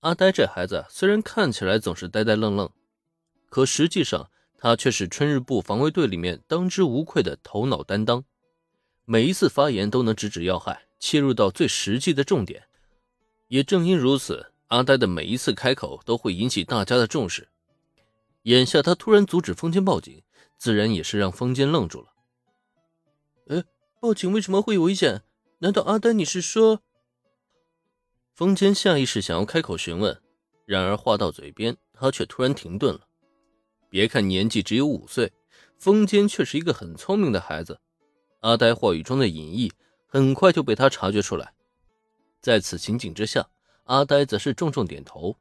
阿呆这孩子虽然看起来总是呆呆愣愣，可实际上他却是春日部防卫队里面当之无愧的头脑担当，每一次发言都能直指要害，切入到最实际的重点。也正因如此，阿呆的每一次开口都会引起大家的重视。眼下他突然阻止风间报警，自然也是让风间愣住了。哎，报警为什么会有危险？难道阿呆你是说？风间下意识想要开口询问，然而话到嘴边，他却突然停顿了。别看年纪只有五岁，风间却是一个很聪明的孩子。阿呆话语中的隐意很快就被他察觉出来。在此情景之下，阿呆则是重重点头。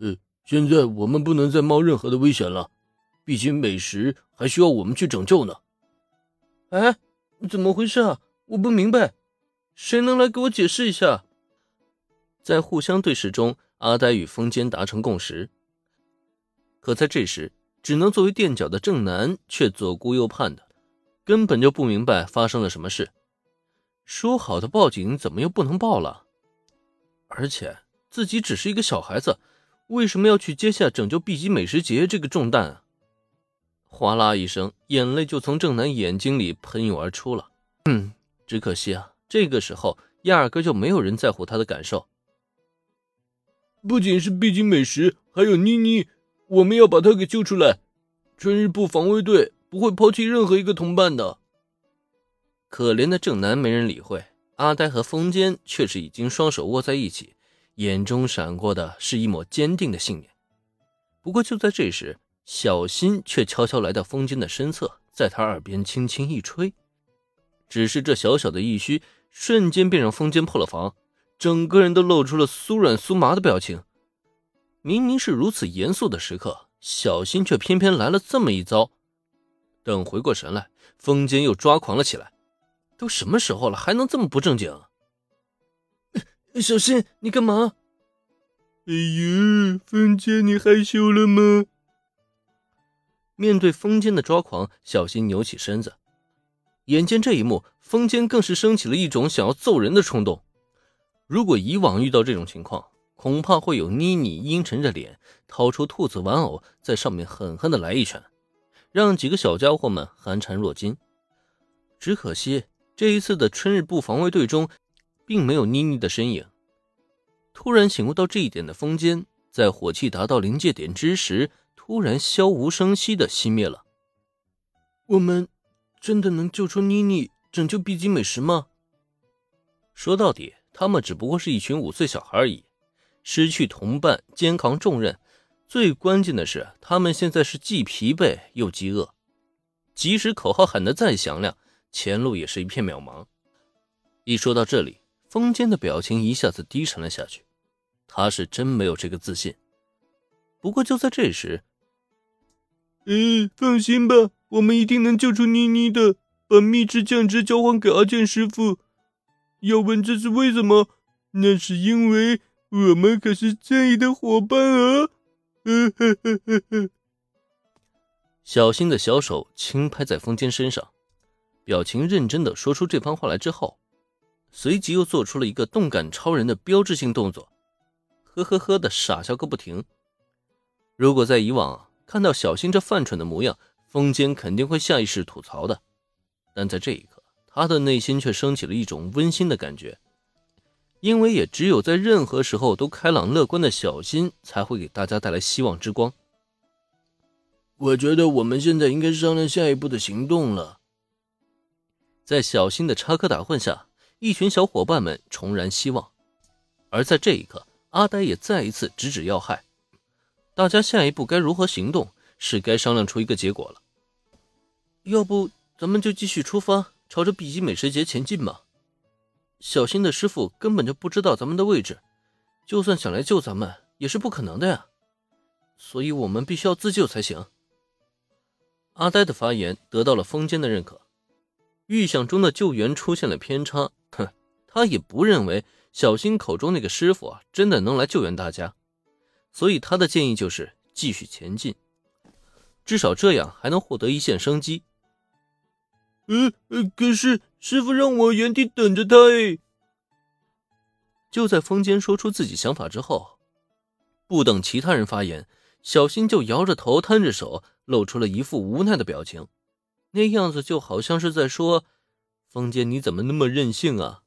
呃，现在我们不能再冒任何的危险了，毕竟美食还需要我们去拯救呢。哎，怎么回事啊？我不明白。谁能来给我解释一下？在互相对视中，阿呆与风间达成共识。可在这时，只能作为垫脚的正南却左顾右盼的，根本就不明白发生了什么事。说好的报警，怎么又不能报了？而且自己只是一个小孩子，为什么要去接下拯救 B 级美食节这个重担啊？哗啦一声，眼泪就从正南眼睛里喷涌而出了。嗯，只可惜啊。这个时候，压根就没有人在乎他的感受。不仅是必经美食，还有妮妮，我们要把她给救出来。春日部防卫队不会抛弃任何一个同伴的。可怜的正南没人理会，阿呆和风间却是已经双手握在一起，眼中闪过的是一抹坚定的信念。不过就在这时，小新却悄悄来到风间的身侧，在他耳边轻轻一吹。只是这小小的一虚。瞬间便让风间破了防，整个人都露出了酥软酥麻的表情。明明是如此严肃的时刻，小新却偏偏来了这么一遭。等回过神来，风间又抓狂了起来。都什么时候了，还能这么不正经？小新，你干嘛？哎呦，风间，你害羞了吗？面对风间的抓狂，小新扭起身子。眼见这一幕，风间更是升起了一种想要揍人的冲动。如果以往遇到这种情况，恐怕会有妮妮阴沉着脸，掏出兔子玩偶，在上面狠狠的来一拳，让几个小家伙们寒蝉若惊。只可惜这一次的春日部防卫队中，并没有妮妮的身影。突然醒悟到这一点的风间，在火气达到临界点之时，突然悄无声息的熄灭了。我们。真的能救出妮妮，拯救 B 级美食吗？说到底，他们只不过是一群五岁小孩而已，失去同伴，肩扛重任。最关键的是，他们现在是既疲惫又饥饿，即使口号喊得再响亮，前路也是一片渺茫。一说到这里，风间的表情一下子低沉了下去，他是真没有这个自信。不过就在这时，嗯，放心吧。我们一定能救出妮妮的，把秘制酱汁交还给阿健师傅。要问这是为什么？那是因为我们可是正义的伙伴啊！呵呵呵呵。小新的小手轻拍在风间身上，表情认真的说出这番话来之后，随即又做出了一个动感超人的标志性动作，呵呵呵的傻笑个不停。如果在以往看到小新这犯蠢的模样，风间肯定会下意识吐槽的，但在这一刻，他的内心却升起了一种温馨的感觉，因为也只有在任何时候都开朗乐观的小新，才会给大家带来希望之光。我觉得我们现在应该商量下一步的行动了。在小新的插科打诨下，一群小伙伴们重燃希望，而在这一刻，阿呆也再一次直指要害，大家下一步该如何行动，是该商量出一个结果了。要不咱们就继续出发，朝着 B 级美食节前进吧。小新的师傅根本就不知道咱们的位置，就算想来救咱们，也是不可能的呀。所以我们必须要自救才行。阿呆的发言得到了风间的认可，预想中的救援出现了偏差。哼，他也不认为小新口中那个师傅啊真的能来救援大家，所以他的建议就是继续前进，至少这样还能获得一线生机。呃，可是师傅让我原地等着他哎。就在风间说出自己想法之后，不等其他人发言，小新就摇着头，摊着手，露出了一副无奈的表情，那样子就好像是在说：“风间，你怎么那么任性啊？